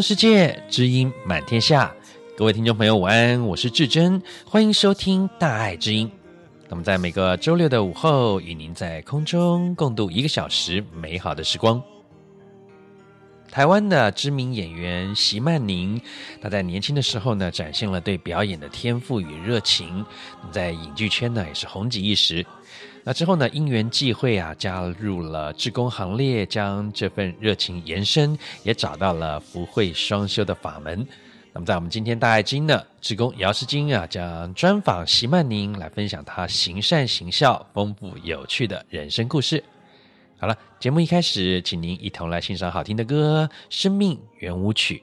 世界，知音满天下。各位听众朋友，午安，我是志珍，欢迎收听《大爱之音》。那么，在每个周六的午后，与您在空中共度一个小时美好的时光。台湾的知名演员席曼宁，她在年轻的时候呢，展现了对表演的天赋与热情，在影剧圈呢也是红极一时。那之后呢，因缘际会啊，加入了志工行列，将这份热情延伸，也找到了福慧双修的法门。那么，在我们今天大爱知音呢，志工姚诗晶啊，将专访席曼宁，来分享她行善行孝、丰富有趣的人生故事。好了，节目一开始，请您一同来欣赏好听的歌《生命圆舞》。曲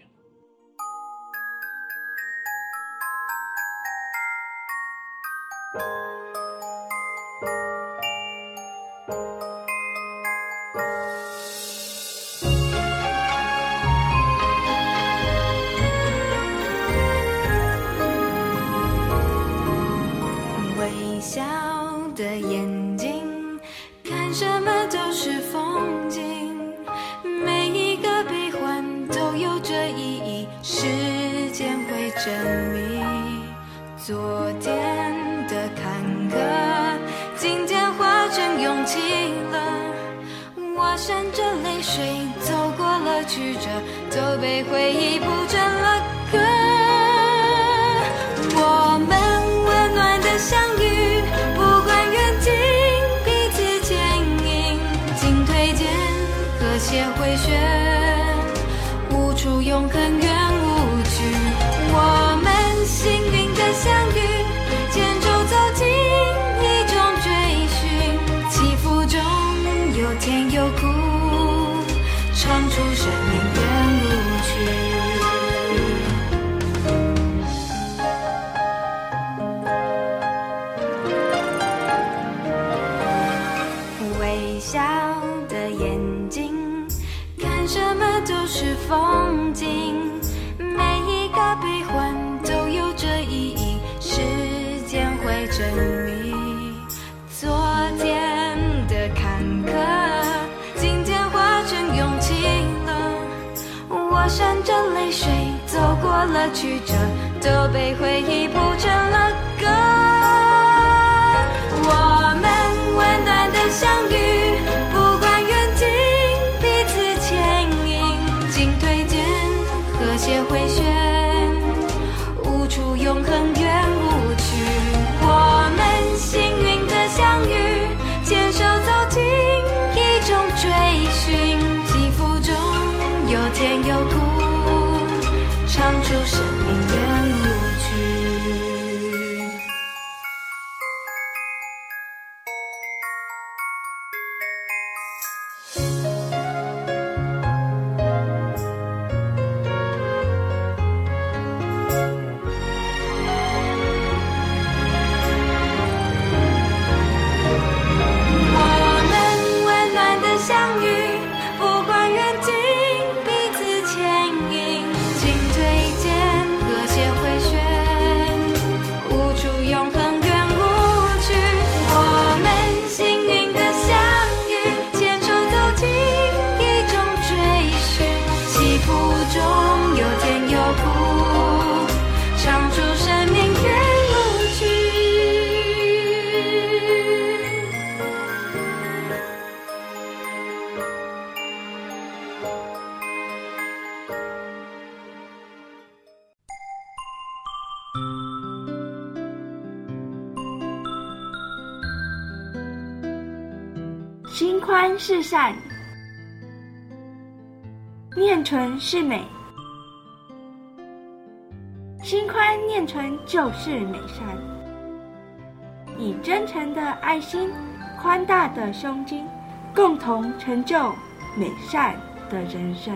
是美善，以真诚的爱心、宽大的胸襟，共同成就美善的人生。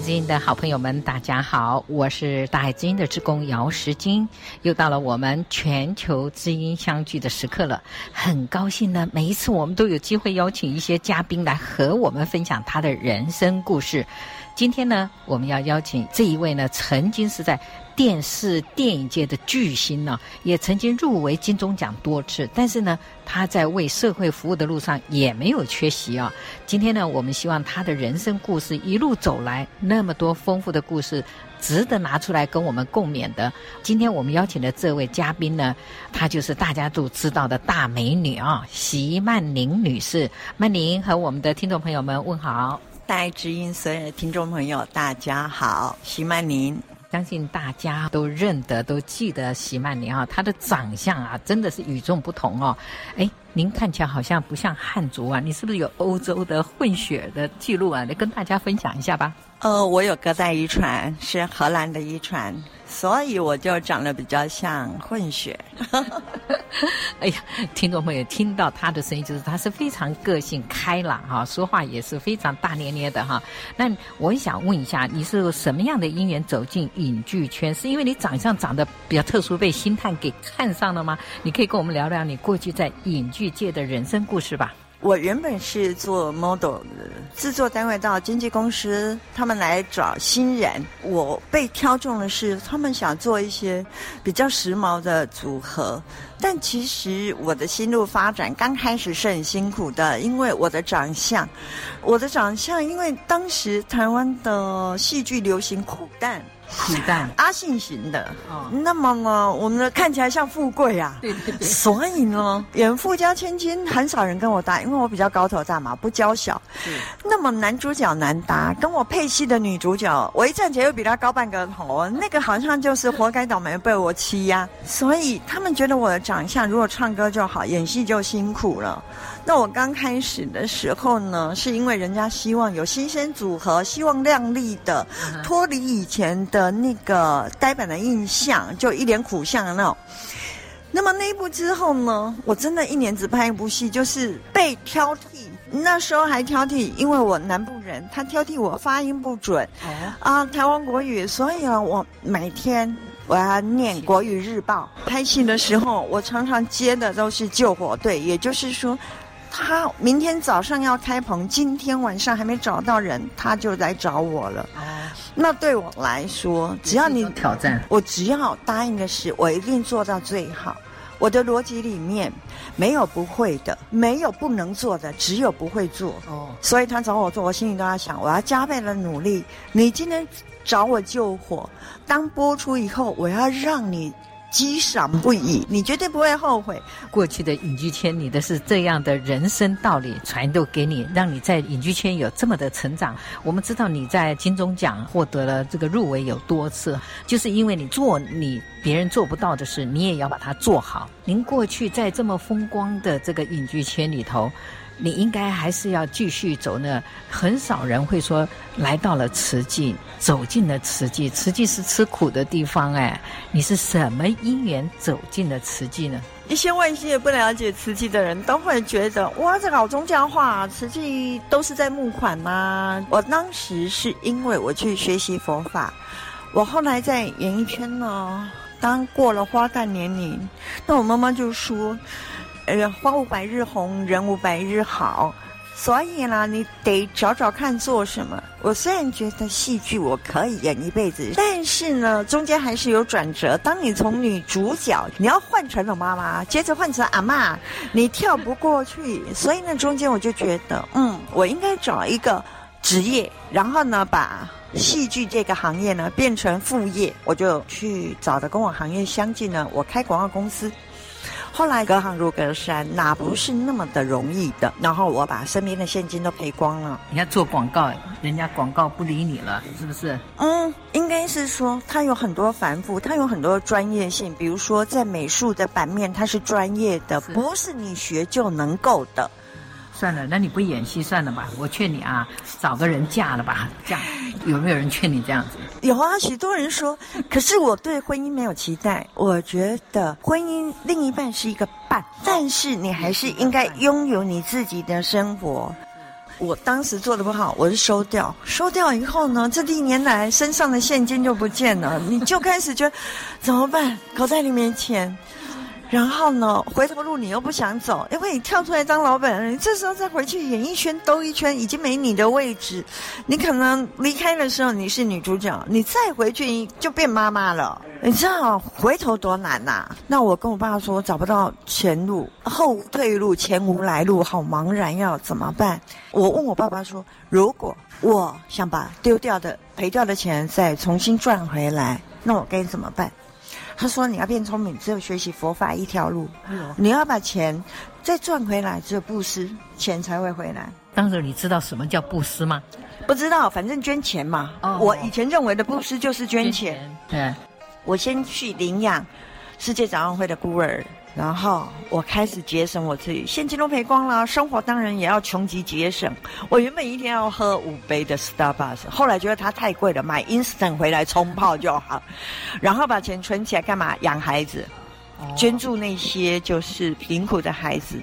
知音的好朋友们，大家好，我是大海之音的职工姚时金，又到了我们全球知音相聚的时刻了，很高兴呢，每一次我们都有机会邀请一些嘉宾来和我们分享他的人生故事。今天呢，我们要邀请这一位呢，曾经是在电视电影界的巨星呢，也曾经入围金钟奖多次，但是呢，他在为社会服务的路上也没有缺席啊。今天呢，我们希望他的人生故事一路走来，那么多丰富的故事，值得拿出来跟我们共勉的。今天我们邀请的这位嘉宾呢，她就是大家都知道的大美女啊，席曼宁女士。曼宁和我们的听众朋友们问好。大爱之音所有的听众朋友，大家好，席曼宁，相信大家都认得、都记得席曼宁啊，她的长相啊，真的是与众不同哦。哎，您看起来好像不像汉族啊，你是不是有欧洲的混血的记录啊？来跟大家分享一下吧。呃，我有隔代遗传，是荷兰的遗传。所以我就长得比较像混血。哎呀，听众朋友听到他的声音，就是他是非常个性开朗哈，说话也是非常大咧咧的哈。那我想问一下，你是什么样的因缘走进影剧圈？是因为你长相长得比较特殊，被星探给看上了吗？你可以跟我们聊聊你过去在影剧界的人生故事吧。我原本是做 model 的，制作单位到经纪公司，他们来找新人。我被挑中的是，他们想做一些比较时髦的组合。但其实我的心路发展刚开始是很辛苦的，因为我的长相，我的长相，因为当时台湾的戏剧流行苦旦。苦旦阿信型的，哦，那么呢，我们的看起来像富贵啊，对对对，所以呢，演富家千金很少人跟我搭，因为我比较高头大马，不娇小。那么男主角难搭，跟我配戏的女主角，我一站起来又比她高半个头，那个好像就是活该倒霉被我欺压，所以他们觉得我的长相如果唱歌就好，演戏就辛苦了。那我刚开始的时候呢，是因为人家希望有新鲜组合，希望亮丽的，脱离以前的那个呆板的印象，就一脸苦相的那种。那么那一部之后呢，我真的一年只拍一部戏，就是被挑剔。那时候还挑剔，因为我南部人，他挑剔我发音不准。啊，台湾国语，所以啊，我每天我要念国语日报。拍戏的时候，我常常接的都是救火队，也就是说。他明天早上要开棚，今天晚上还没找到人，他就来找我了。啊，那对我来说，只要你挑战，我只要答应的事，我一定做到最好。我的逻辑里面没有不会的，没有不能做的，只有不会做。哦，所以他找我做，我心里都在想，我要加倍的努力。你今天找我救火，当播出以后，我要让你。激赏不已，你绝对不会后悔。过去的影剧圈，你的是这样的人生道理传授给你，让你在影剧圈有这么的成长。我们知道你在金钟奖获得了这个入围有多次，就是因为你做你别人做不到的事，你也要把它做好。您过去在这么风光的这个影剧圈里头。你应该还是要继续走呢。很少人会说来到了慈济，走进了慈济。慈济是吃苦的地方哎。你是什么因缘走进了慈济呢？一些外界不了解慈济的人都会觉得哇，这老宗教化，慈济都是在募款吗？我当时是因为我去学习佛法，我后来在演艺圈呢，当过了花旦年龄，那我妈妈就说。呃，花无百日红，人无百日好，所以呢，你得找找看做什么。我虽然觉得戏剧我可以演一辈子，但是呢，中间还是有转折。当你从女主角，你要换成了妈妈，接着换成阿嬷，你跳不过去。所以呢，中间我就觉得，嗯，我应该找一个职业，然后呢，把戏剧这个行业呢变成副业。我就去找的跟我行业相近呢，我开广告公司。后来隔行如隔山，哪不是那么的容易的？然后我把身边的现金都赔光了。你要做广告，人家广告不理你了，是不是？嗯，应该是说它有很多繁复，它有很多专业性。比如说在美术的版面，它是专业的，是不是你学就能够的。算了，那你不演戏算了吧。我劝你啊，找个人嫁了吧。这样有没有人劝你这样子？有啊，许多人说。可是我对婚姻没有期待。我觉得婚姻另一半是一个伴，但是你还是应该拥有你自己的生活。我当时做的不好，我是收掉，收掉以后呢，这一年来身上的现金就不见了，你就开始觉得 怎么办？口袋里没钱。然后呢，回头路你又不想走，因为你跳出来当老板，你这时候再回去演艺圈兜一圈，已经没你的位置。你可能离开的时候你是女主角，你再回去就变妈妈了。你知道回头多难呐、那我跟我爸说，找不到前路，后退路，前无来路，好茫然，要怎么办？我问我爸爸说，如果我想把丢掉的、赔掉的钱再重新赚回来，那我该怎么办？他说：“你要变聪明，只有学习佛法一条路。你要把钱再赚回来，只有布施，钱才会回来。当时你知道什么叫布施吗？不知道，反正捐钱嘛。哦，我以前认为的布施就是捐钱。对，我先去领养世界展望会的孤儿。”然后我开始节省我自己，现金都赔光了，生活当然也要穷极节省。我原本一天要喝五杯的 Starbucks，后来觉得它太贵了，买 Instant 回来冲泡就好。然后把钱存起来干嘛？养孩子，捐助那些就是贫苦的孩子，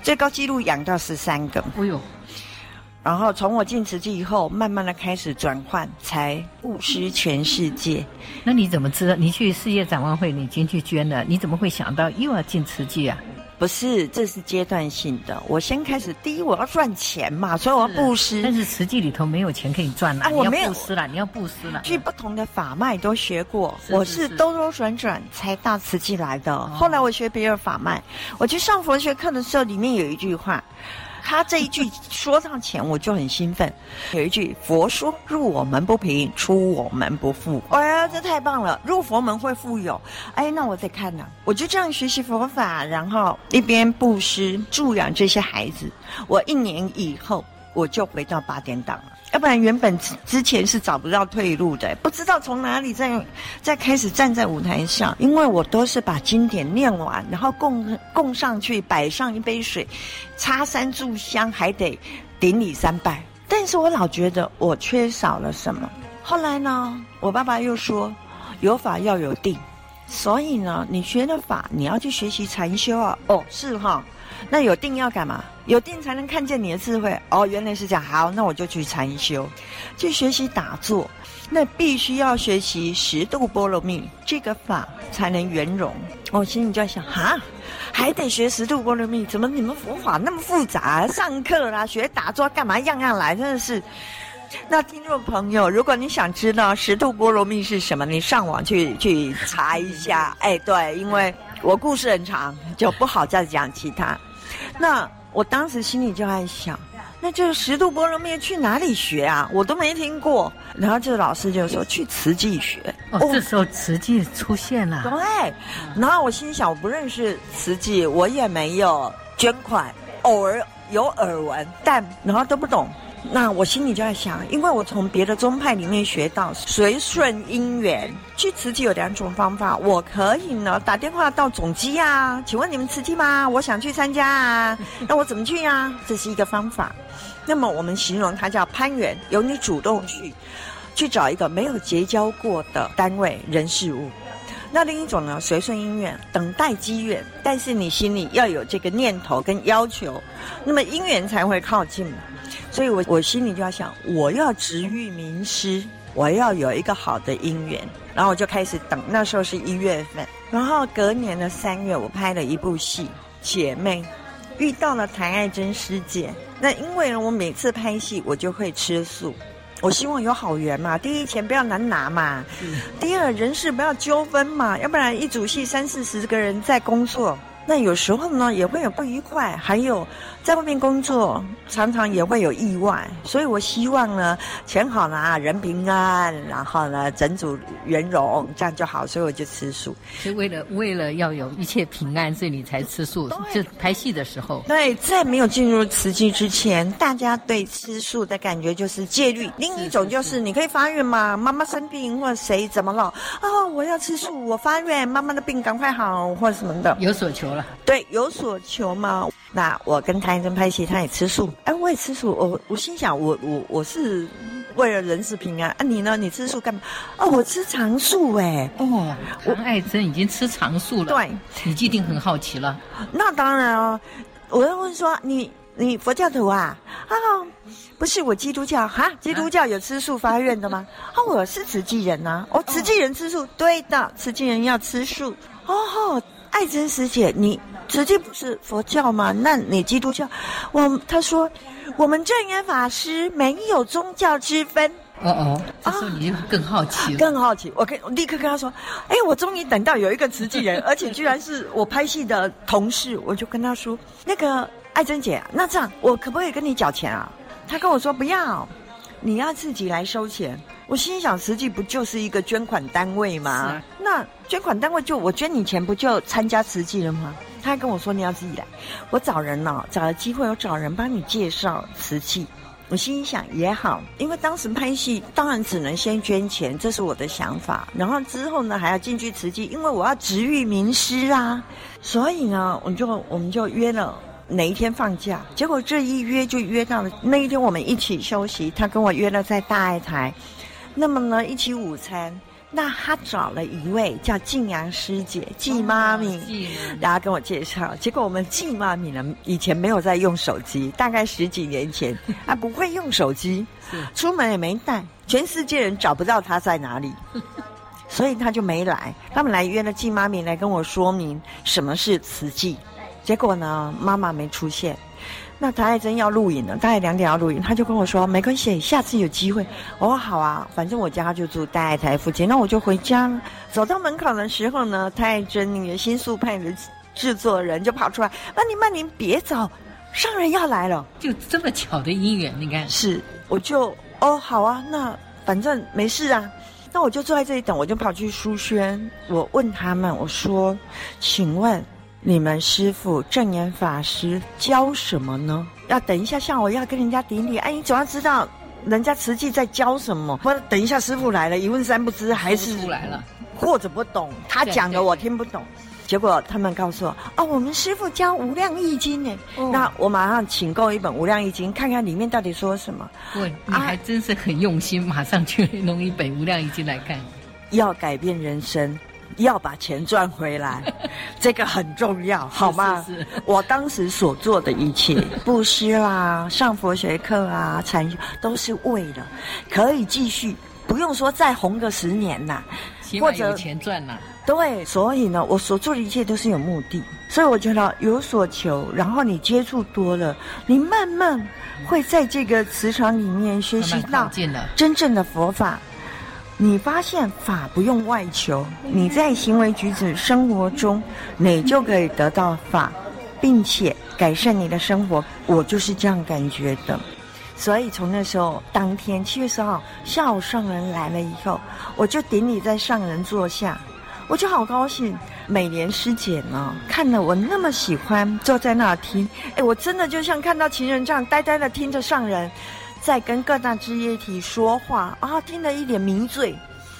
最高纪录养到十三个。哎呦！然后从我进慈济以后，慢慢的开始转换，才布施全世界。那你怎么知道？你去世界展望会，你已经去捐了，你怎么会想到又要进慈济啊？不是，这是阶段性的。我先开始，第一我要赚钱嘛，所以我要布施。但是慈济里头没有钱可以赚了，啊，我没有布施了，你要布施了。去不同的法脉都学过，是是是，我是兜兜转转才到慈济来的。哦，后来我学别的法脉，我去上佛学课的时候，里面有一句话。他这一句说上前，我就很兴奋。有一句佛说：“入我门不贫，出我门不富。”哎呀，这太棒了！入佛门会富有。哎，那我再看呢？我就这样学习佛法，然后一边布施助养这些孩子。我一年以后，我就回到八点档了。要不然原本之前是找不到退路的，不知道从哪里再再开始站在舞台上，因为我都是把经典念完，然后供供上去，摆上一杯水，插三炷香，还得顶礼三拜。但是我老觉得我缺少了什么。后来呢，我爸爸又说，有法要有定，所以呢，你学了法，你要去学习禅修啊。哦，是哈。那有定要干嘛？有定才能看见你的智慧哦。原来是这样，好，那我就去禅修，去学习打坐。那必须要学习十度波罗蜜这个法才能圆融。我心里就在想，哈，还得学十度波罗蜜？怎么你们佛法那么复杂？上课啦，学打坐干嘛？样样来，真的是。那听众朋友，如果你想知道十度波罗蜜是什么，你上网去去查一下。哎，对，因为我故事很长，就不好再讲其他。那我当时心里就在想，那这个十度波罗蜜去哪里学啊？我都没听过。然后这个老师就说去慈济学。哦，这时候慈济出现了。对。然后我心想，我不认识慈济，我也没有捐款，偶尔有耳闻，但然后都不懂。那我心里就在想，因为我从别的宗派里面学到随顺因缘去慈济有两种方法，我可以呢打电话到总机啊，请问你们慈济吗？我想去参加啊，那我怎么去啊？这是一个方法。那么我们形容它叫攀缘，由你主动去去找一个没有结交过的单位人事物。那另一种呢，随顺因缘，等待机缘，但是你心里要有这个念头跟要求，那么因缘才会靠近。所以我我心里就要想，我要值遇名师，我要有一个好的姻缘，然后我就开始等。那时候是一月份，然后隔年的三月，我拍了一部戏《姐妹》，遇到了谭爱珍师姐。那因为呢，我每次拍戏，我就会吃素，我希望有好缘嘛。第一，钱不要难拿嘛；第二，人事不要纠纷嘛，要不然一组戏三四十个人在工作。那有时候呢，也会有不愉快，还有在外面工作，常常也会有意外，所以我希望呢，钱好拿，人平安，然后呢，整组圆融，这样就好，所以我就吃素。是为了为了要有一切平安，所以你才吃素。就拍戏的时候，对，在没有进入慈济之前，大家对吃素的感觉就是戒律。另一种就是你可以发愿嘛，妈妈生病或者谁怎么了啊、哦，我要吃素，我发愿妈妈的病赶快好或什么的，有所求了。对，有所求嘛。那我跟谭爱珍拍戏，他也吃素，哎，我也吃素。我我心想，我我我是为了人世平安啊。你呢？你吃素干嘛？哦，我吃长素哎。哦，唐爱珍已经吃长素了。对，你一定很好奇了。那当然哦。我要问说，你你佛教徒啊？啊，不是我基督教哈？基督教有吃素发愿的吗？啊，我是慈济人呐、啊。哦，慈济人吃素，对的，慈济人要吃素。哦，爱珍师姐，你慈济不是佛教吗？那你基督教？我他说，我们证严法师没有宗教之分。哦哦，这时候你就更好奇了，啊、更好奇。我跟我立刻跟他说：“哎，我终于等到有一个慈济人，而且居然是我拍戏的同事。”我就跟他说：“那个爱珍姐，那这样我可不可以跟你缴钱啊？”他跟我说：“不要，你要自己来收钱。”我心想：“慈济不就是一个捐款单位吗？啊、那捐款单位就我捐你钱，不就参加慈济了吗？”他还跟我说：“你要自己来。”我找人呢、哦，找了机会，我找人帮你介绍瓷器。我心想也好，因为当时拍戏当然只能先捐钱，这是我的想法。然后之后呢，还要进去瓷器，因为我要直遇名师啊。所以呢，我就我们就约了哪一天放假。结果这一约就约到了那一天，我们一起休息。他跟我约了在大爱台，那么呢一起午餐。那他找了一位叫静阳师姐，季妈咪，大家跟我介绍。结果我们季妈咪呢，以前没有在用手机，大概十几年前，啊，不会用手机，出门也没带，全世界人找不到他在哪里，所以他就没来。他们来约了季妈咪来跟我说明什么是慈济，结果呢，妈妈没出现。那唐爱珍要录影了，大概两点要录影，他就跟我说没关系，下次有机会。我说好啊，反正我家就住大爱台附近，那我就回家了。走到门口的时候呢，唐爱珍那个新宿派的制作人就跑出来，曼妮曼妮别走，上人要来了。就这么巧的姻缘，你看是，我就哦好啊，那反正没事啊，那我就坐在这里等，我就跑去书轩，我问他们，我说，请问。你们师傅正言法师教什么呢？要等一下，像我要跟人家顶礼，哎，你总要知道人家慈济在教什么。或者等一下师傅来了，一问三不知，还是出来了，或者不懂，他讲的我听不懂。结果他们告诉我，哦，我们师傅教《无量易经》呢。哦、那我马上请购一本《无量易经》，看看里面到底说什么。对，你还真是很用心，啊、马上去弄一本《无量易经》来看。要改变人生。要把钱赚回来，这个很重要，好吗？是是是，我当时所做的一切，布施啦、上佛学课啊、禅修，都是为了可以继续，不用说再红个十年呐，或者有钱赚呐。对，所以呢，我所做的一切都是有目的，所以我觉得有所求，然后你接触多了，你慢慢会在这个磁场里面学习到真正的佛法。你发现法不用外求，你在行为举止、生活中，你就可以得到法，并且改善你的生活。我就是这样感觉的。所以从那时候当天七月十号下午上人来了以后，我就顶礼在上人座下，我就好高兴。美莲师姐呢，看了我那么喜欢，坐在那听，哎，我真的就像看到情人这样呆呆的听着上人。在跟各大职业体说话啊，听得一脸迷醉。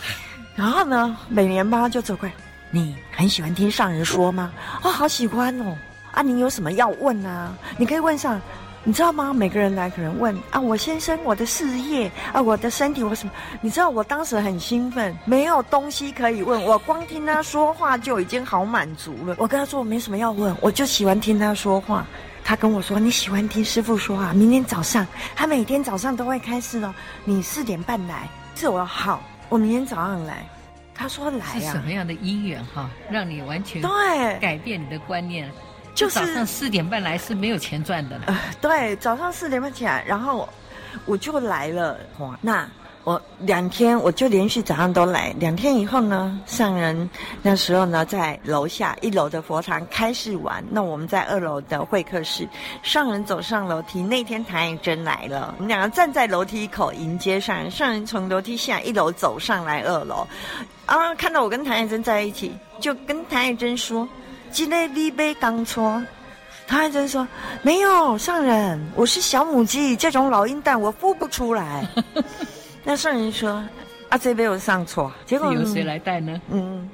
然后呢，美莲妈就走过来，你很喜欢听上人说吗？啊、哦，好喜欢哦！啊，你有什么要问啊？你可以问上，你知道吗？每个人来可能问啊，我先生，我的事业啊，我的身体，我什么？你知道我当时很兴奋，没有东西可以问，我光听他说话就已经好满足了。我跟他说我没什么要问，我就喜欢听他说话。他跟我说：“你喜欢听师傅说话，明天早上他每天早上都会开示哦。你四点半来，是我好，我明天早上来。”他说：“来呀。”是什么样的因缘哈，让你完全对改变你的观念？就是早上四点半来是没有钱赚的。呃，对，早上四点半起来，然后我就来了。哇，那。我两天，我就连续早上都来。两天以后呢，上人那时候呢，在楼下一楼的佛堂开示完，那我们在二楼的会客室。上人走上楼梯，那天谭爱珍来了，我们两个站在楼梯口迎接上人。上人从楼梯下一楼走上来二楼，啊，看到我跟谭爱珍在一起，就跟谭爱珍说：“今天你杯刚搓。”谭爱珍说：“没有，上人，我是小母鸡，这种老鹰蛋我孵不出来。”那圣人说：“啊，这杯我上错，结果由谁来带呢？”嗯，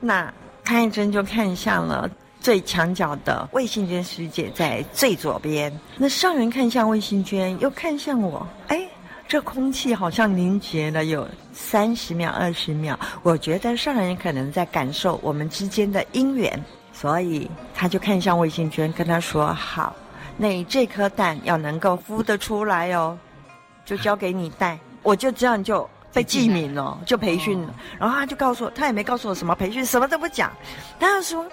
那潘一珍就看向了最墙角的魏信娟师姐在最左边。那上人看向魏信娟，又看向我，哎，这空气好像凝结了有三十秒、二十秒。我觉得上人可能在感受我们之间的因缘，所以他就看向魏信娟，跟他说：“好。”那这颗蛋要能够孵得出来哦，就交给你带。我就这样就被记名了，就培训了。然后他就告诉我，他也没告诉我什么培训，什么都不讲。他就说，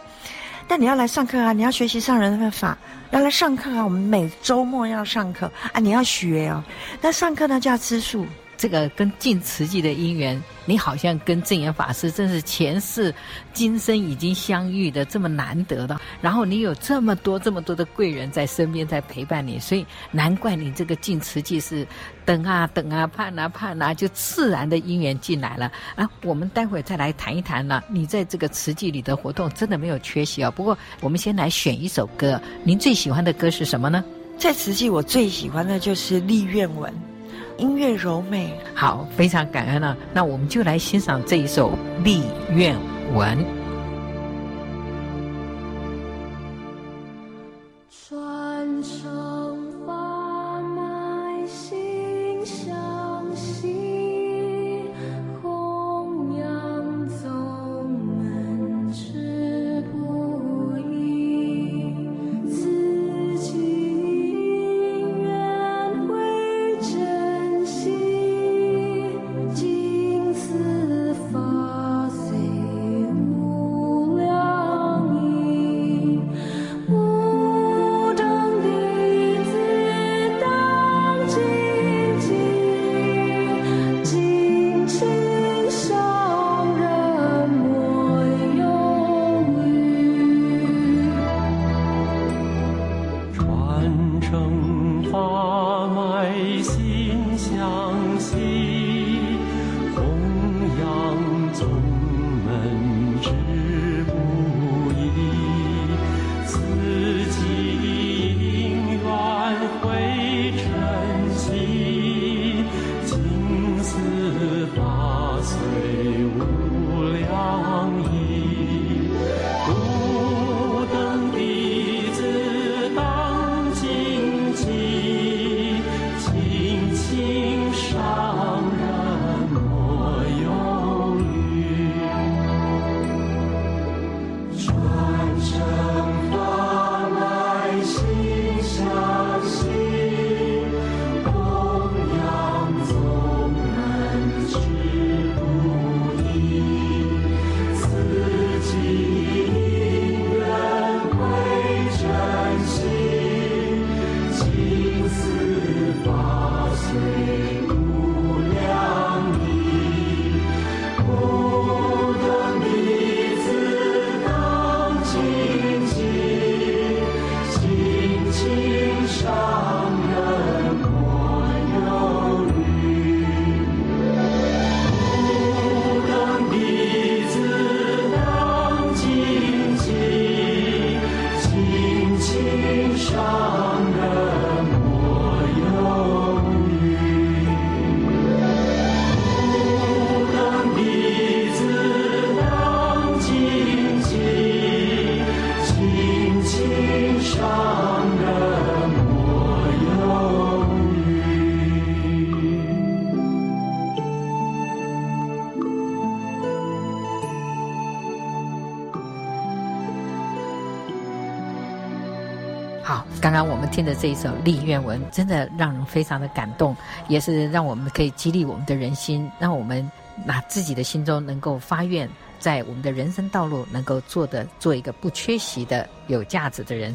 但你要来上课啊，你要学习上人的法，要来上课啊。我们每周末要上课啊，你要学哦。那上课呢就要吃素。这个跟进慈济的因缘，你好像跟证严法师真是前世今生已经相遇的这么难得的，然后你有这么多这么多的贵人在身边在陪伴你，所以难怪你这个进慈济是等啊等啊盼啊盼啊，就自然的因缘进来了啊。我们待会再来谈一谈呢，你在这个慈济里的活动真的没有缺席啊。不过我们先来选一首歌，您最喜欢的歌是什么呢？在慈济我最喜欢的就是立愿文。音乐柔美，好，非常感恩了。那我们就来欣赏这一首《丽愿文》。最无的这一首立愿文，真的让人非常的感动，也是让我们可以激励我们的人心，让我们拿自己的心中能够发愿，在我们的人生道路能够做的做一个不缺席的有价值的人。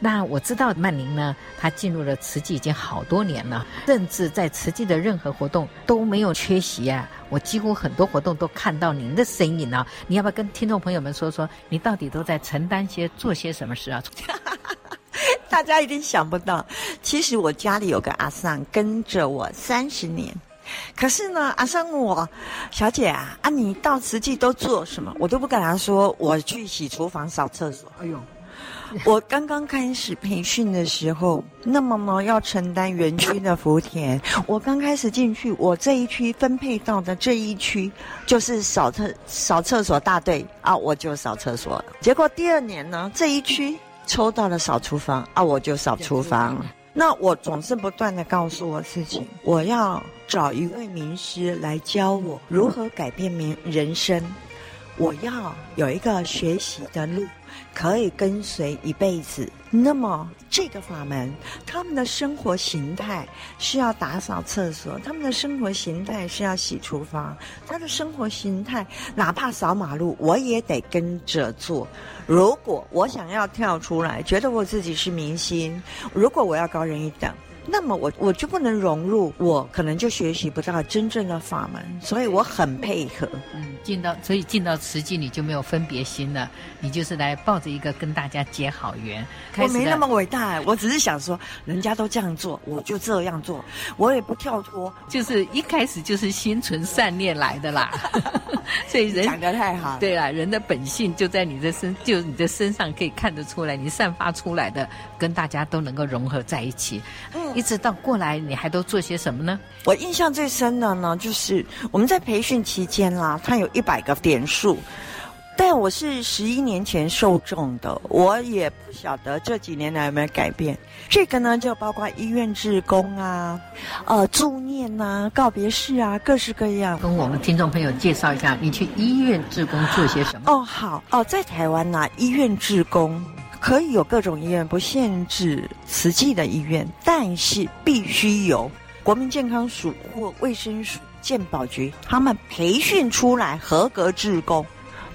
那我知道曼玲呢，她进入了慈济已经好多年了，甚至在慈济的任何活动都没有缺席啊。我几乎很多活动都看到您的身影啊。你要不要跟听众朋友们说说，你到底都在承担些做些什么事啊？大家一定想不到，其实我家里有个阿桑跟着我三十年，可是呢，阿桑问我，小姐啊，啊你到实际都做什么？我都不敢他说，我去洗厨房、扫厕所。哎呦，我刚刚开始培训的时候，那么呢要承担园区的福田，我刚开始进去，我这一区分配到的这一区就是扫厕扫厕所大队啊，我就扫厕所了。结果第二年呢，这一区。抽到了扫厨房啊，我就扫厨房。那我总是不断的告诉我自己，我要找一位名师来教我如何改变名人生。我要有一个学习的路，可以跟随一辈子。那么这个法门，他们的生活形态是要打扫厕所，他们的生活形态是要洗厨房，他的生活形态哪怕扫马路，我也得跟着做。如果我想要跳出来，觉得我自己是明星，如果我要高人一等。那么我我就不能融入，我可能就学习不到真正的法门，所以我很配合。嗯，进到所以进到慈济你就没有分别心了，你就是来抱着一个跟大家结好缘。我没那么伟大，我只是想说，人家都这样做，我就这样做，我也不跳脱。就是一开始就是心存善念来的啦，所以人讲得太好。对啦，人的本性就在你的身，就你的身上可以看得出来，你散发出来的跟大家都能够融合在一起。嗯。一直到过来，你还都做些什么呢？我印象最深的呢，就是我们在培训期间啦，它有一百个点数，但我是十一年前受众的，我也不晓得这几年来有没有改变。这个呢，就包括医院志工啊，呃，助念呐、啊，告别式啊，各式各样。跟我们听众朋友介绍一下，你去医院志工做些什么？哦，好哦，在台湾呐、啊，医院志工。可以有各种医院，不限制慈济的医院，但是必须由国民健康署或卫生署、健保局他们培训出来合格职工。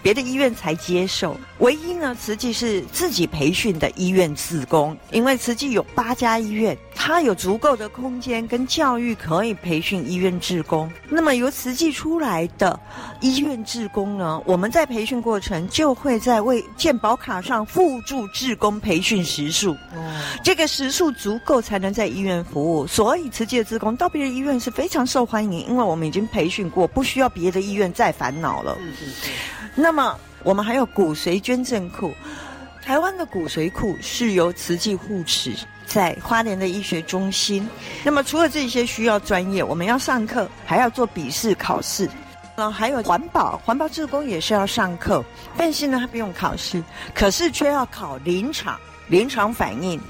别的医院才接受，唯一呢，慈济是自己培训的医院志工，因为慈济有八家医院，它有足够的空间跟教育可以培训医院志工。那么由慈济出来的医院志工呢，我们在培训过程就会在为健保卡上附注志工培训时数，哦，这个时数足够才能在医院服务。所以慈济的志工到别的医院是非常受欢迎，因为我们已经培训过，不需要别的医院再烦恼了。是是是。那么，我们还有骨髓捐赠库。台湾的骨髓库是由慈济护持，在花莲的医学中心。那么，除了这些需要专业，我们要上课，还要做笔试考试。嗯，还有环保，环保志工也是要上课，但是呢，他不用考试，可是却要考临场，临场反应。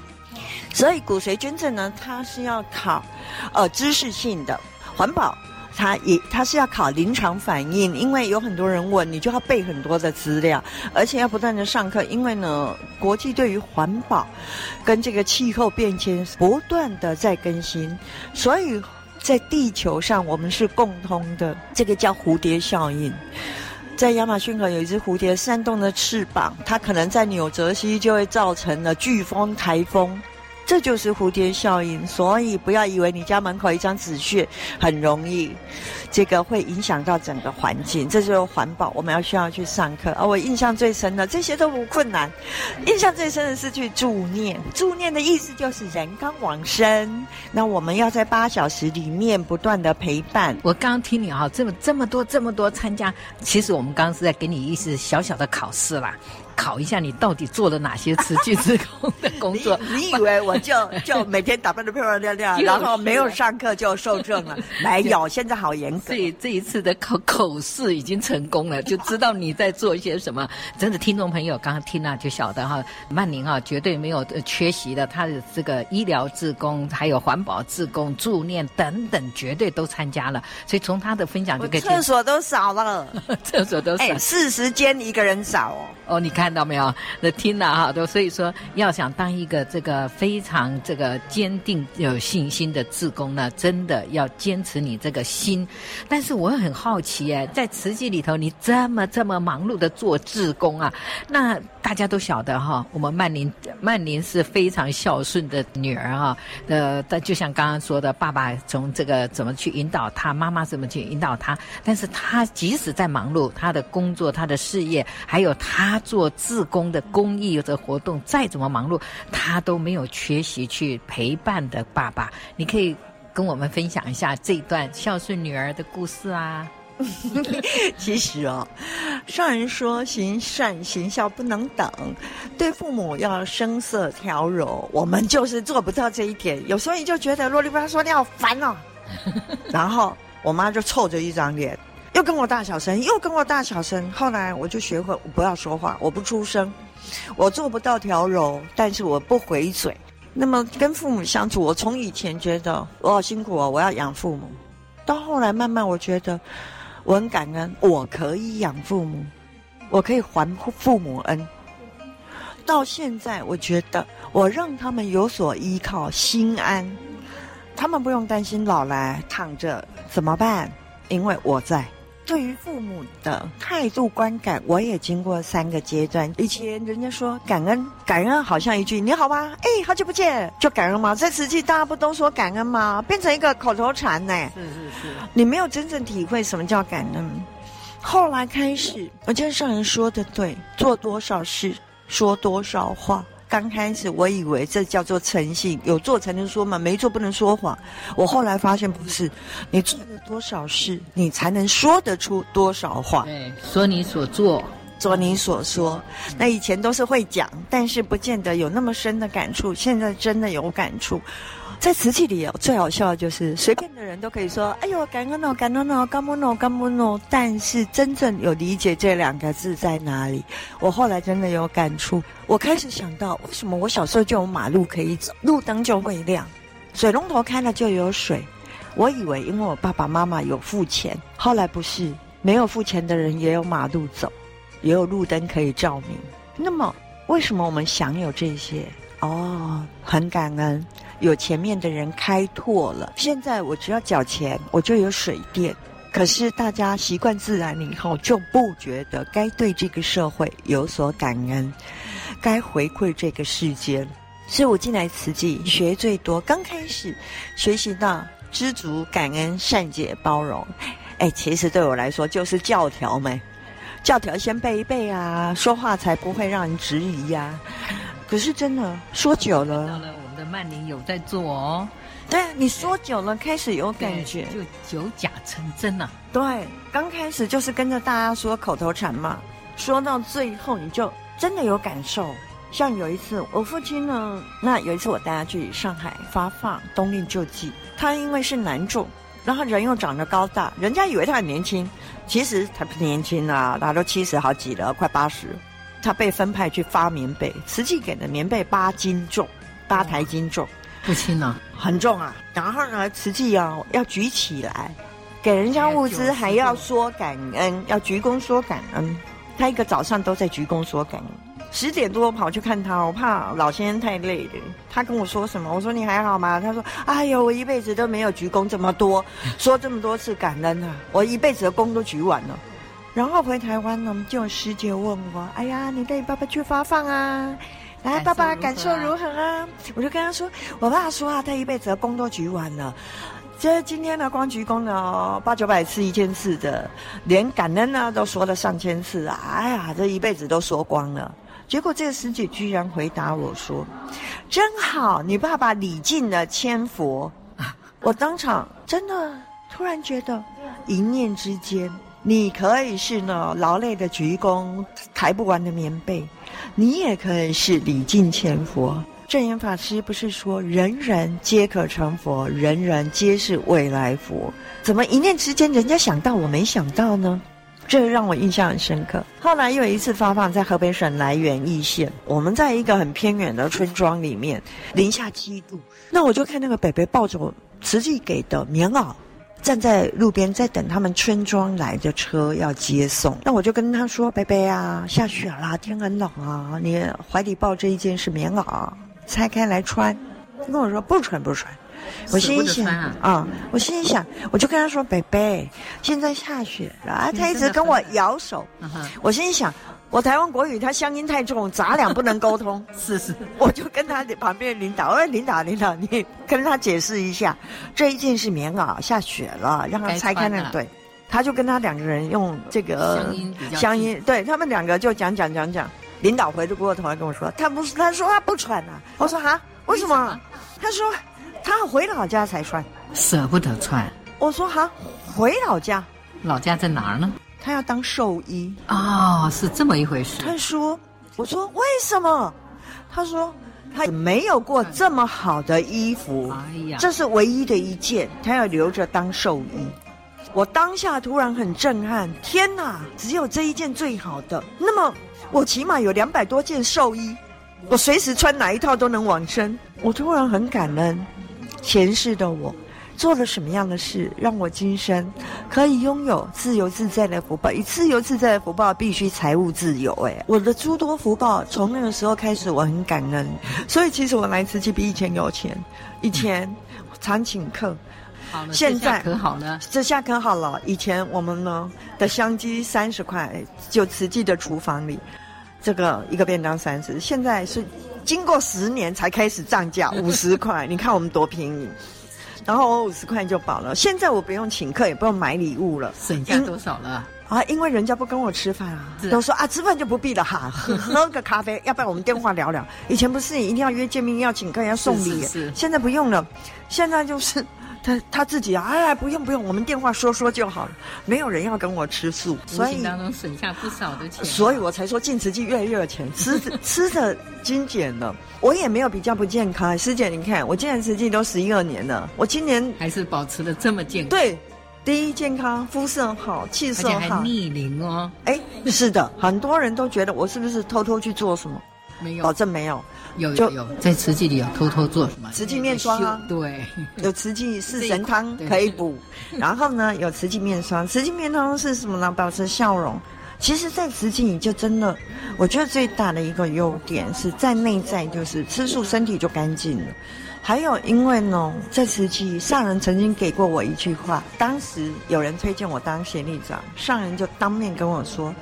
所以骨髓捐赠呢，它是要考，呃，知识性的环保。他也他是要考临场反应，因为有很多人问，你就要背很多的资料，而且要不断的上课。因为呢，国际对于环保跟这个气候变迁不断的在更新，所以在地球上我们是共通的。这个叫蝴蝶效应，在亚马逊河有一只蝴蝶扇动的翅膀，它可能在纽泽西就会造成了飓风、台风。这就是蝴蝶效应，所以不要以为你家门口一张纸屑很容易，这个会影响到整个环境。这就是环保，我们要需要去上课。而我印象最深的，这些都不困难。印象最深的是去助念，助念的意思就是人刚往生，那我们要在八小时里面不断的陪伴。我刚刚听你哈，这么这么多这么多参加，其实我们刚刚是在给你一次小小的考试啦。考一下你到底做了哪些慈济职工的工作？你，你以为我就 就每天打扮的漂漂亮亮，然后没有上课就受证了？没有，现在好严格。所以这一次的口口试已经成功了，就知道你在做一些什么。真的，听众朋友刚刚听了就晓得哈，曼宁啊绝对没有缺席的，他的这个医疗志工，还有环保志工、助念等等，绝对都参加了。所以从他的分享就可以，厕所都少了，厕所都扫，四十间一个人少哦。哦，你看。看到没有？那听了哈，都所以说，要想当一个这个非常这个坚定有信心的志工呢，真的要坚持你这个心。但是我很好奇哎，在慈济里头，你这么这么忙碌的做志工啊，那大家都晓得哈，我们曼宁曼宁是非常孝顺的女儿哈。呃，但就像刚刚说的，爸爸从这个怎么去引导他，妈妈怎么去引导他，但是她即使在忙碌，她的工作、她的事业，还有她做。自工的公益的活动再怎么忙碌，她都没有缺席去陪伴的爸爸。你可以跟我们分享一下这段孝顺女儿的故事啊。其实哦，上人说行善行孝不能等，对父母要声色调柔，我们就是做不到这一点。有时候你就觉得啰里吧嗦，你好烦哦。然后我妈就臭着一张脸。又跟我大小声，又跟我大小声。后来我就学会我不要说话，我不出声，我做不到调柔，但是我不回嘴。那么跟父母相处，我从以前觉得我好辛苦哦，我要养父母，到后来慢慢我觉得我很感恩，我可以养父母。我可以还父母恩。到现在，我觉得我让他们有所依靠，心安，他们不用担心老来躺着怎么办，因为我在。对于父母的态度观感，我也经过三个阶段。以前人家说感恩，感恩好像一句“你好吗？哎，好久不见”，就感恩吗？在实际大家不都说感恩吗？变成一个口头禅呢？是是是，你没有真正体会什么叫感恩。后来开始，我觉得上人说的对，做多少事，说多少话。刚开始我以为这叫做诚信，有做才能说嘛，没做不能说谎。我后来发现不是，你做了多少事，你才能说得出多少话。对，说你所做，做你所说。那以前都是会讲，但是不见得有那么深的感触。现在真的有感触。在瓷器里哦，最好笑的就是随便的人都可以说：“哎呦，感恩哦，感恩哦，感恩哦，感恩哦。”但是真正有理解这两个字在哪里？我后来真的有感触。我开始想到，为什么我小时候就有马路可以走，路灯就会亮，水龙头开了就有水。我以为因为我爸爸妈妈有付钱，后来不是，没有付钱的人也有马路走，也有路灯可以照明。那么为什么我们享有这些？哦，很感恩。有前面的人开拓了，现在我只要缴钱，我就有水电。可是大家习惯自然了以后，就不觉得该对这个社会有所感恩，该回馈这个世间。所以我进来慈济学最多，刚开始学习到知足、感恩、善解、包容。哎，其实对我来说就是教条嘛，教条先背一背啊，说话才不会让人质疑呀、啊。可是真的说久了。曼宁有在做哦，对啊，你说久了开始有感觉，就久假成真了。对，刚开始就是跟着大家说口头禅嘛，说到最后你就真的有感受。像有一次我父亲呢，那有一次我带他去上海发放冬令救济，他因为是男众，然后人又长得高大，人家以为他很年轻，其实他不年轻啊，他都七十好几了，快八十。他被分派去发棉被，实际给的棉被八斤重。八台斤重，不轻啊，很重啊。然后呢，瓷器要要举起来，给人家物资还要说感恩，要鞠躬说感恩。他一个早上都在鞠躬说感恩。十点多跑去看他，我怕老先生太累了。他跟我说什么？我说你还好吗？他说：哎呦，我一辈子都没有鞠躬这么多，说这么多次感恩啊，我一辈子的功都举完了。然后回台湾呢，就有师姐问我：哎呀，你带你爸爸去发放啊？来，爸爸感受如何啊？我就跟他说，我爸说啊，他一辈子的功都举完了，这今天呢，光鞠躬呢，八九百次、一千次的，连感恩呢都说了上千次啊！哎呀，这一辈子都说光了。结果这个师姐居然回答我说：“真好，你爸爸礼尽了千佛。”我当场真的突然觉得，一念之间。你可以是呢劳累的鞠躬，抬不完的棉被，你也可以是礼敬千佛。证严法师不是说人人皆可成佛，人人皆是未来佛？怎么一念之间人家想到我没想到呢？这让我印象很深刻。后来又一次发放在河北省涞源易县，我们在一个很偏远的村庄里面，零下七度，那我就看那个北北抱着我慈济给的棉袄。站在路边在等他们村庄来的车要接送，那我就跟他说：“贝贝啊，下雪啦，天很冷啊，你怀里抱着一件是棉袄，拆开来穿。”他跟我说：“不穿不穿。”我心里想啊、嗯，我心里想，我就跟他说：“贝贝，现在下雪了。”啊，他一直跟我摇手，我心里想。我台湾国语，他乡音太重，咱俩不能沟通。是是，我就跟他旁边领导，我说领导领导，你跟他解释一下，这一件是棉袄，下雪了，让他拆开那个。对，他就跟他两个人用这个乡音乡音，对他们两个就讲讲讲讲。领导回过头来跟我说，他不是，他说他不穿啊。我说哈，为什么？他说他回老家才穿，舍不得穿。我说哈，回老家，老家在哪儿呢？他要当兽医哦，是这么一回事。他说：“我说为什么？”他说：“他没有过这么好的衣服，哎呀，这是唯一的一件，他要留着当兽医。”我当下突然很震撼，天哪！只有这一件最好的，那么我起码有两百多件兽衣，我随时穿哪一套都能往生。我突然很感恩，前世的我。做了什么样的事，让我今生可以拥有自由自在的福报？以自由自在的福报，必须财务自由。哎，我的诸多福报，从那个时候开始，我很感恩。所以，其实我来慈济比以前有钱。以前常请客，好了，现在可好呢，这下可好了。以前我们呢的香鸡三十块，就慈济的厨房里，这个一个便当三十，现在是。经过十年才开始涨价五十块，你看我们多便宜，然后我五十块就饱了。现在我不用请客，也不用买礼物了，省下多少了？啊，因为人家不跟我吃饭啊，都说啊，吃饭就不必了哈，喝 喝个咖啡，要不然我们电话聊聊。以前不是你一定要约见面，要请客，要送礼，是是是，现在不用了，现在就是。他他自己啊，哎，不用不用，我们电话说说就好了。没有人要跟我吃素，所以当中省下不少的钱，所以我才说进慈济越来越有钱，吃着 吃着精简了。我也没有比较不健康，师姐，你看我进来慈济都十一二年了，我今年还是保持的这么健康。对，第一健康，肤色好，气色好，逆龄哦。哎，是的，很多人都觉得我是不是偷偷去做什么？没有，保证没有。有有有，在慈济里有偷偷做什么？慈济面霜啊，对，有慈济四神汤可以补。然后呢，有慈济面霜，慈济面霜是什么呢？保持笑容。其实，在慈济你就真的，我觉得最大的一个优点是在内在，就是吃素身体就干净了。还有，因为呢，在慈济上人曾经给过我一句话，当时有人推荐我当协力长，上人就当面跟我说：“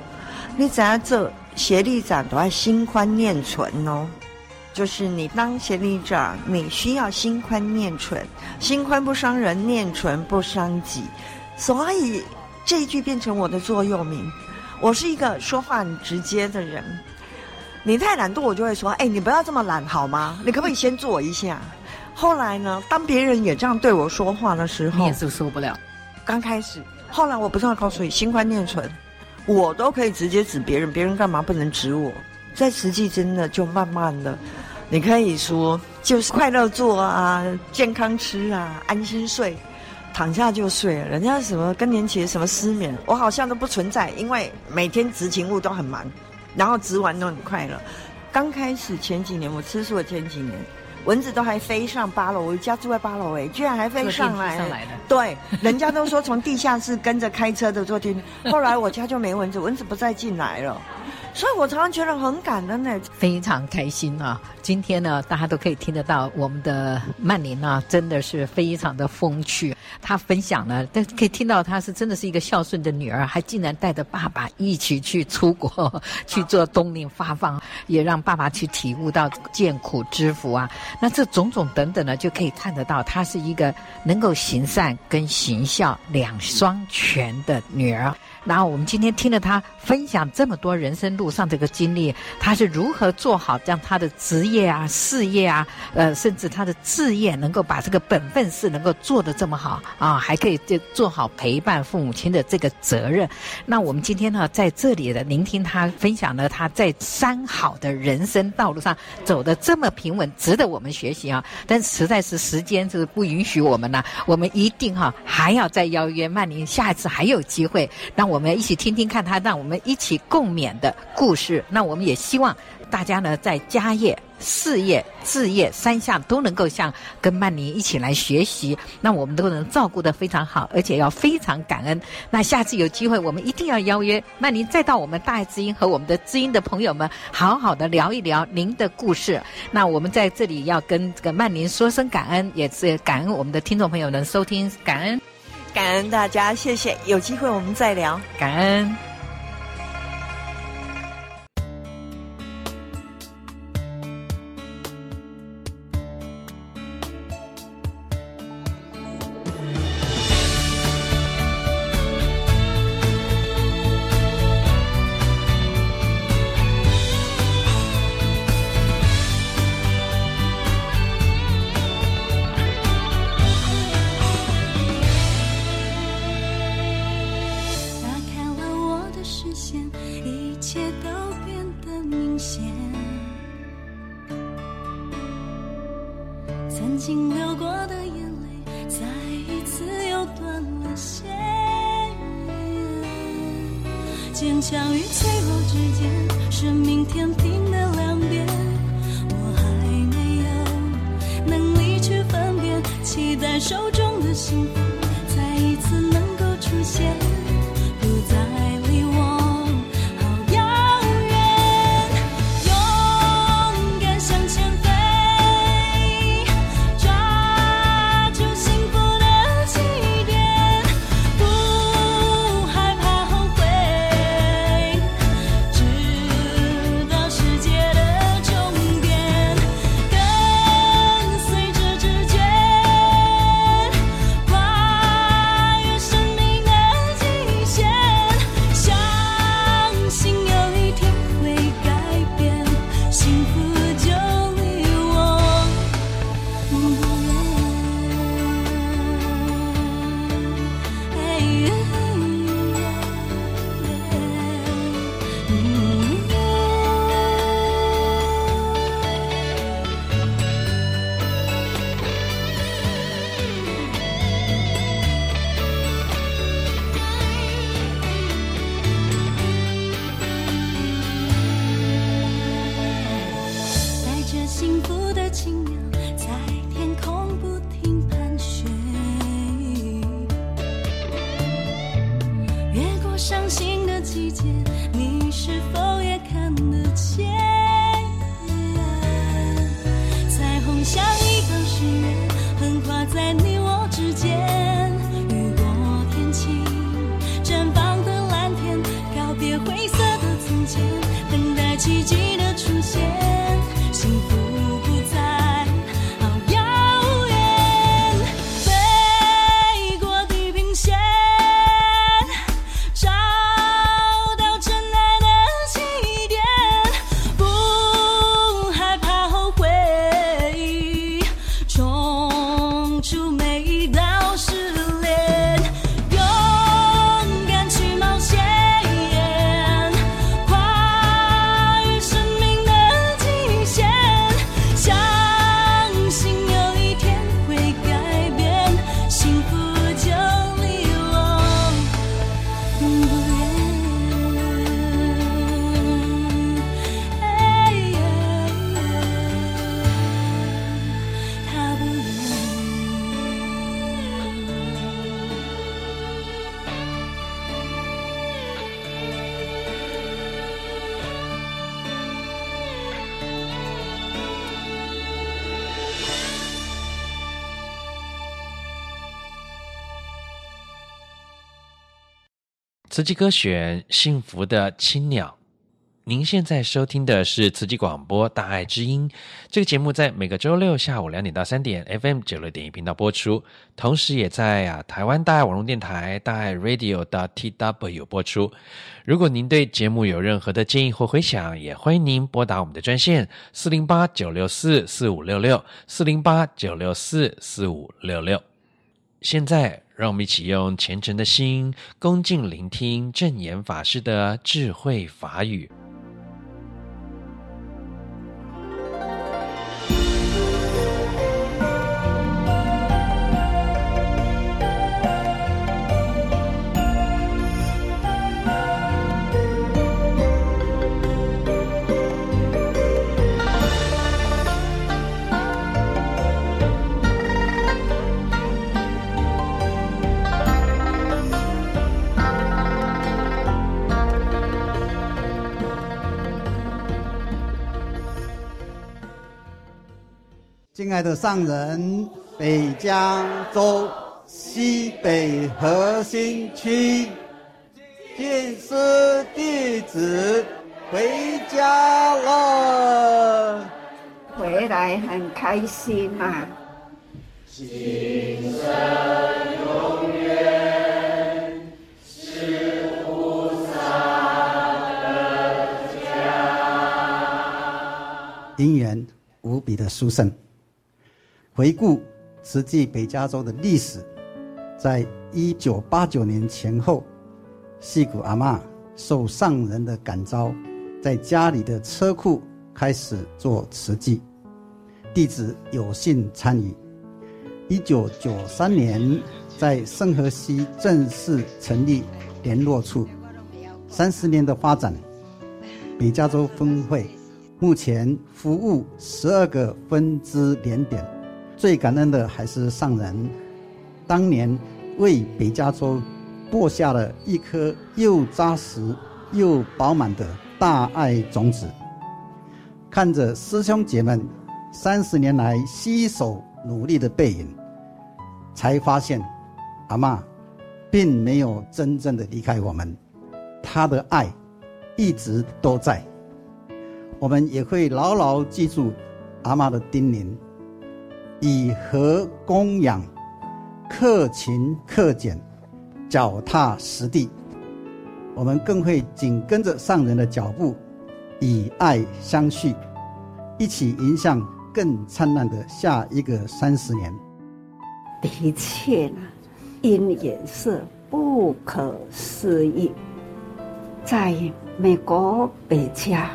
你只要做协力长，都要心宽念存哦。”就是你当协力长，你需要心宽念存，心宽不伤人，念存不伤己，所以这一句变成我的座右铭。我是一个说话很直接的人，你太懒惰，我就会说：“哎，你不要这么懒好吗？你可不可以先做一下？” 后来呢，当别人也这样对我说话的时候，你也是受不了。刚开始，后来我不是要告诉你，心宽念纯，我都可以直接指别人，别人干嘛不能指我？在实际真的就慢慢的。你可以说，就是快乐做啊，健康吃啊，安心睡，躺下就睡。人家什么更年期什么失眠，我好像都不存在，因为每天执勤务都很忙，然后执完都很快乐。刚开始前几年，我吃素的前几年，蚊子都还飞上八楼，我家住在八楼哎，居然还飞上来。上来的。对，人家都说从地下室跟着开车的坐电梯，后来我家就没蚊子，蚊子不再进来了。所以我常常觉得很感恩呢，非常开心啊！今天呢，大家都可以听得到我们的曼琳啊，真的是非常的风趣。她分享了，但可以听到她是真的是一个孝顺的女儿，还竟然带着爸爸一起去出国 去做冬令发放，也让爸爸去体悟到见苦知福啊。那这种种等等呢，就可以看得到她是一个能够行善跟行孝两双全的女儿。然后我们今天听了他分享这么多人生路上这个经历，他是如何做好让他的职业啊、事业啊，呃，甚至他的志业能够把这个本分事能够做得这么好啊，还可以就做好陪伴父母亲的这个责任。那我们今天呢，在这里的聆听他分享了他在三好的人生道路上走得这么平稳，值得我们学习啊。但实在是时间是不允许我们呢，我们一定哈、还要再邀约曼玲，下一次还有机会让我。我们一起听听看他让我们一起共勉的故事。那我们也希望大家呢，在家业、事业、置业三项都能够像跟曼宁一起来学习，那我们都能照顾得非常好，而且要非常感恩。那下次有机会，我们一定要邀约曼宁再到我们大爱之音和我们的知音的朋友们，好好的聊一聊您的故事。那我们在这里要跟这个曼宁说声感恩，也是感恩我们的听众朋友能收听，感恩。感恩大家，谢谢。有机会我们再聊。感恩。伤心的季节你是否慈济歌选《幸福的青鸟》，您现在收听的是慈济广播《大爱之音》这个节目，在每个周六下午两点到三点，FM 九六点一频道播出，同时也在啊台湾大爱网络电台大爱 Radio 的 TW 播出。如果您对节目有任何的建议或回响，也欢迎您拨打我们的专线四零八九六四四五六六四零八九六四四五六六。现在。让我们一起用虔诚的心，恭敬聆听正言法师的智慧法语。亲爱的上人，北加州西北核心区见师弟子回家了，回来很开心啊！今生永远是菩萨的家，因缘无比的殊胜。回顾慈济北加州的历史，在一九八九年前后，细谷阿嬷受上人的感召，在家里的车库开始做慈济，弟子有幸参与。一九九三年，在圣荷西正式成立联络处，三十年的发展，北加州分会目前服务十二个分支联点。最感恩的还是上人，当年为北加州播下了一颗又扎实又饱满的大爱种子。看着师兄姐们三十年来携手努力的背影，才发现阿嬷并没有真正的离开我们，她的爱一直都在。我们也会牢牢记住阿嬷的叮咛。以和供养，克勤克俭，脚踏实地。我们更会紧跟着上人的脚步，以爱相续，一起迎向更灿烂的下一个三十年。的确呢，因缘是不可思议。在美国北加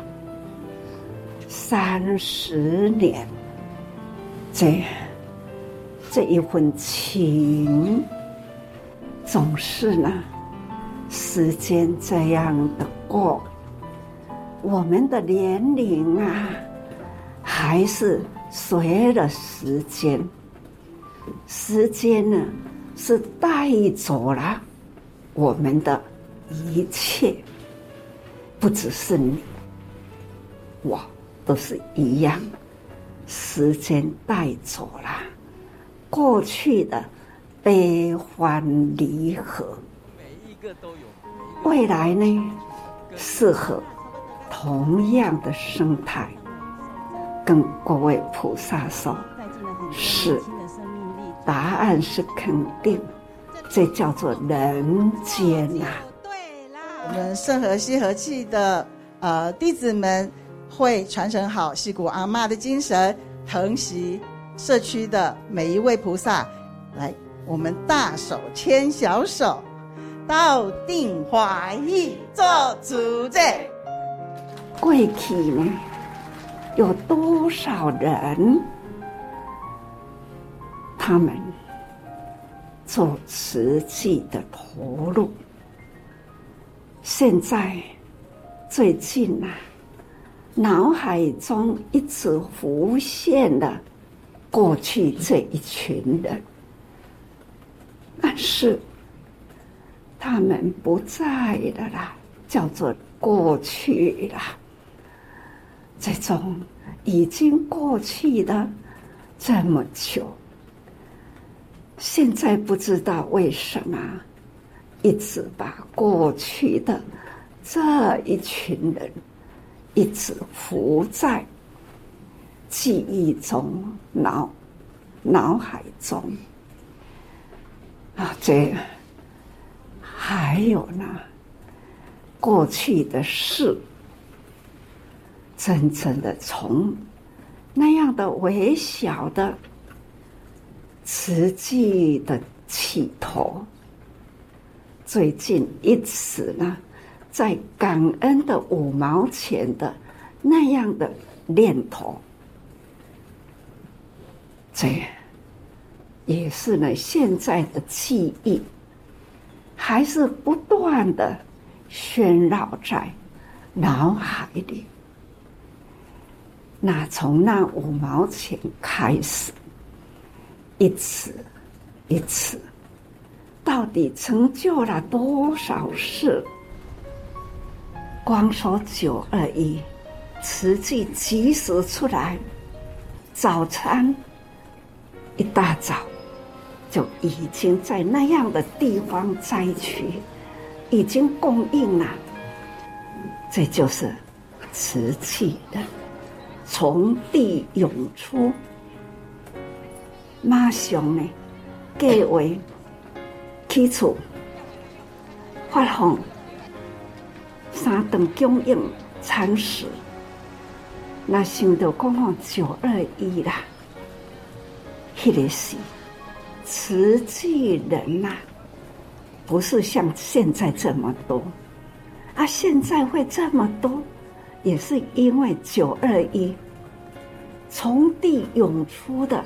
三十年。这这一份情，总是呢，时间这样的过，我们的年龄啊，还是随着时间，时间呢是带走了我们的一切，不只是你，我都是一样。时间带走了过去的悲欢离合，每一个都有。未来呢，适合同样的生态，跟各位菩萨说，是答案是肯定，这叫做人间呐、啊。我们圣和西和气的呃弟子们会传承好戏谷阿妈的精神，疼惜社区的每一位菩萨。来，我们大手牵小手，到定华义做主者。过去呢，有多少人他们做慈济的投入？现在最近呐、啊，脑海中一直浮现了过去这一群人，但是他们不在了啦，叫做过去了。这种已经过去的这么久，现在不知道为什么。一直把过去的这一群人一直浮在记忆中、脑脑海中啊，这还有呢，过去的事，真正的从那样的微小的实际的起头。最近一次呢，在感恩的五毛钱的那样的念头，这也是呢，现在的记忆还是不断的喧扰在脑海里。那从那五毛钱开始，一次一次。到底成就了多少事？光说九二一，瓷器及时出来，早餐一大早就已经在那样的地方灾区已经供应了。这就是瓷器的从地涌出，马上呢，各位。起初发放三顿供应餐食，那想到讲哦九二一啦，迄个是慈济人呐，不是像现在这么多，啊，现在会这么多，也是因为九二一从地涌出的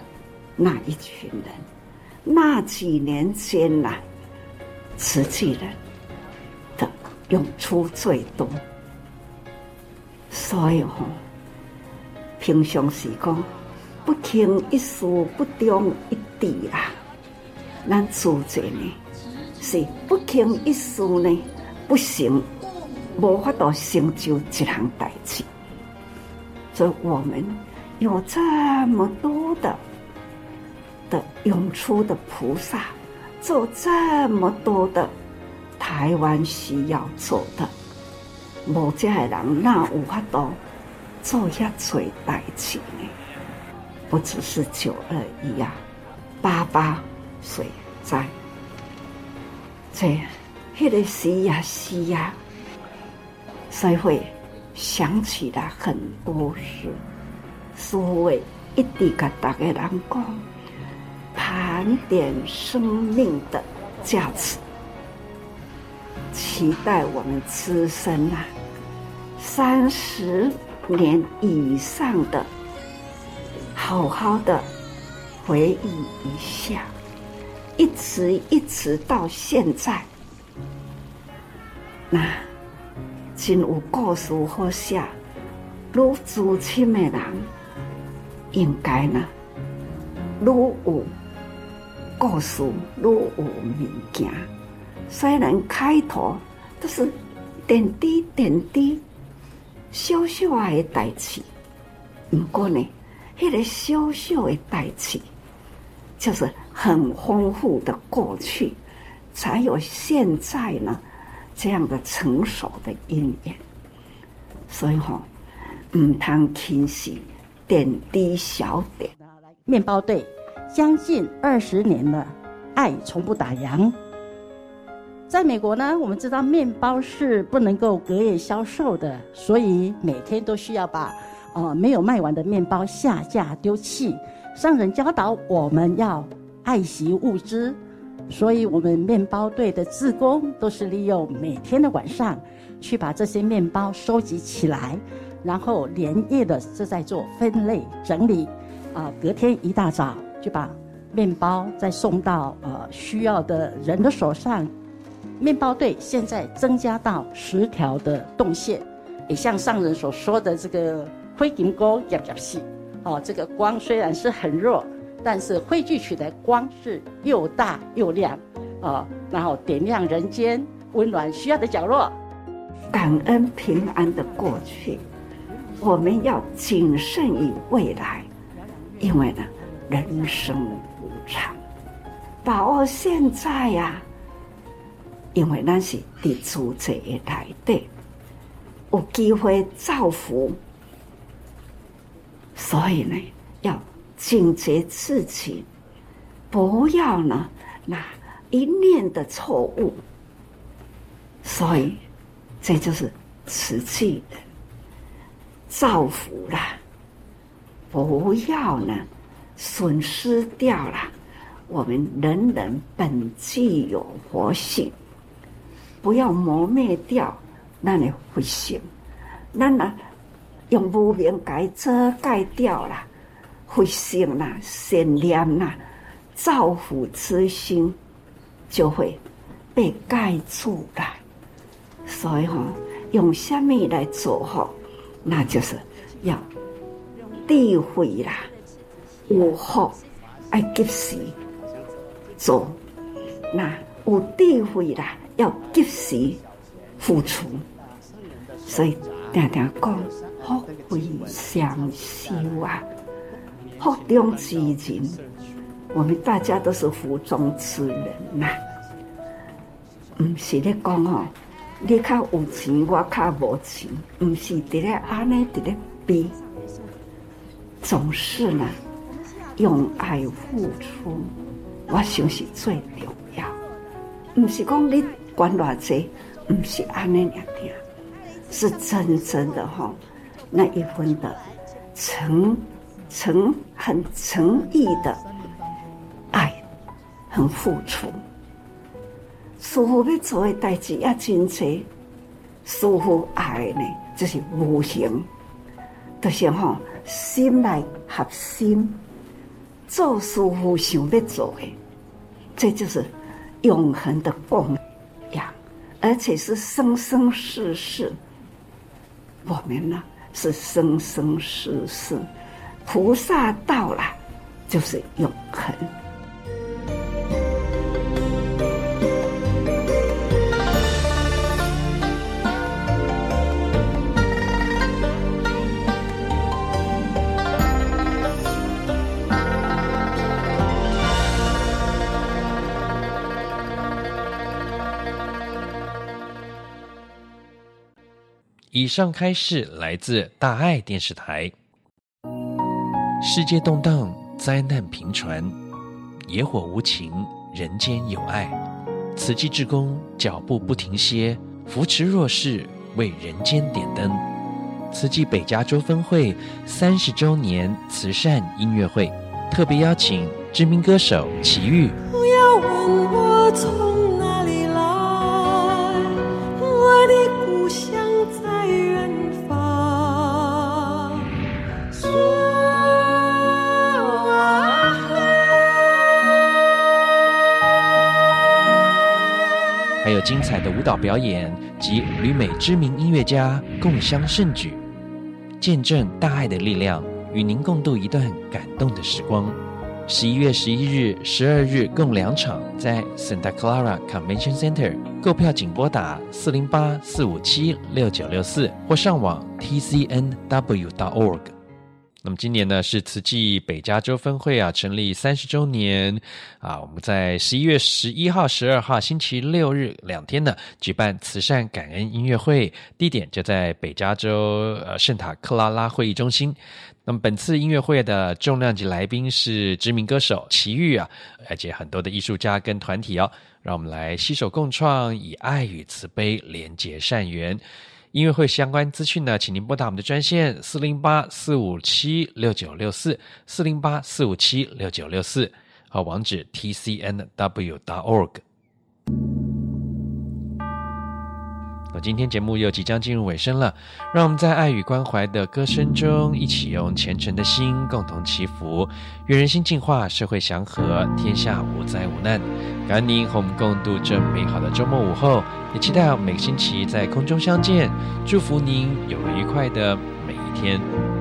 那一群人，那几年间呐。慈济人涌出最多，所以吼，平常时讲不轻一粟，不重一滴啊。咱自在呢，是不轻一粟呢，不行，无法度成就一项代志。所以我们有这么多的的涌出的菩萨。做这么多的台湾需要做的，某家的人那有法度做下最大事呢？不只是九二一啊，八八水灾，这那个时呀时呀，所以会想起来很多事，所以一直跟大家人讲。盘点生命的价值，期待我们自身啊，三十年以上的，好好的回忆一下，一直一直到现在，那真有故事好写，如知青的人，应该呢，如有。故事如有物件，虽然开头都是点滴点滴小小的代志，不过呢，那个小小的代志就是很丰富的过去，才有现在呢这样的成熟的因缘。所以吼，唔通轻视点滴小点。面包队将近二十年了，爱从不打烊。在美国呢，我们知道面包是不能够隔夜销售的，所以每天都需要把呃没有卖完的面包下架丢弃。上人教导我们要爱惜物资，所以我们面包队的志工都是利用每天的晚上。去把这些面包收集起来，然后连夜的是在做分类整理，啊，隔天一大早就把面包再送到呃需要的人的手上。面包队现在增加到十条的动线，也像上人所说的这个灰金光夹夹细，哦，这个光虽然是很弱，但是汇聚起来光是又大又亮，啊，然后点亮人间温暖需要的角落。感恩平安的过去，我们要谨慎于未来，因为呢，人生无常，把握现在呀、因为那是地主者来的，有机会造福，所以呢，要警觉自己，不要呢那一念的错误，所以。这就是慈济的造福啦，不要呢损失掉了我们人人本具有活性，不要磨灭掉那的慧性，那呢用无明盖遮盖掉了慧性啦、善良啦、造福之心，就会被盖住了。所以哈，用什么来做哈？那就是要智慧啦，有福爱及时做，那有智慧啦，要及时付出。所以常常讲福慧双修啊，福中之人，我们大家都是福中之人呐。唔是咧讲哦。你较有钱，我较无钱，毋是伫咧安尼伫咧比，总是呢用爱付出，我想是最重要。毋是讲你管偌济，毋是安尼两点，是真正的哈那一份的诚诚很诚意的爱，很付出。师父要做的代志也真多，师父爱呢，就是无形，就是吼心来合心，做师父想要做的，这就是永恒的共养，而且是生生世世。我们呢是生生世世，菩萨到了，就是永恒。以上开示来自大爱电视台。世界动荡，灾难频传，野火无情，人间有爱。慈济志工脚步不停歇，扶持弱势，为人间点灯。慈济北加州分会三十周年慈善音乐会，特别邀请知名歌手齐豫。不要问我从哪里来，我的精彩的舞蹈表演及旅美知名音乐家共襄盛举，见证大爱的力量，与您共度一段感动的时光。十一月十一日、十二日共两场，在 Santa Clara Convention Center。购票请拨打四零八四五七六九六四或上网 tcnw.org。那么今年呢是慈济北加州分会啊成立三十周年啊，我们在十一月十一号、十二号星期六日两天呢举办慈善感恩音乐会，地点就在北加州呃圣塔克拉拉会议中心。那么本次音乐会的重量级来宾是知名歌手齐豫啊，而且很多的艺术家跟团体哦，让我们来携手共创，以爱与慈悲连结善缘。音乐会相关资讯呢，请您拨打我们的专线四零八四五七六九六四四零八四五七六九六四和网址 tcnw.org。今天节目又即将进入尾声了，让我们在爱与关怀的歌声中，一起用虔诚的心共同祈福，愿人心净化，社会祥和，天下无灾无难。感恩您和我们共度这美好的周末午后，也期待每个星期在空中相见。祝福您有个愉快的每一天。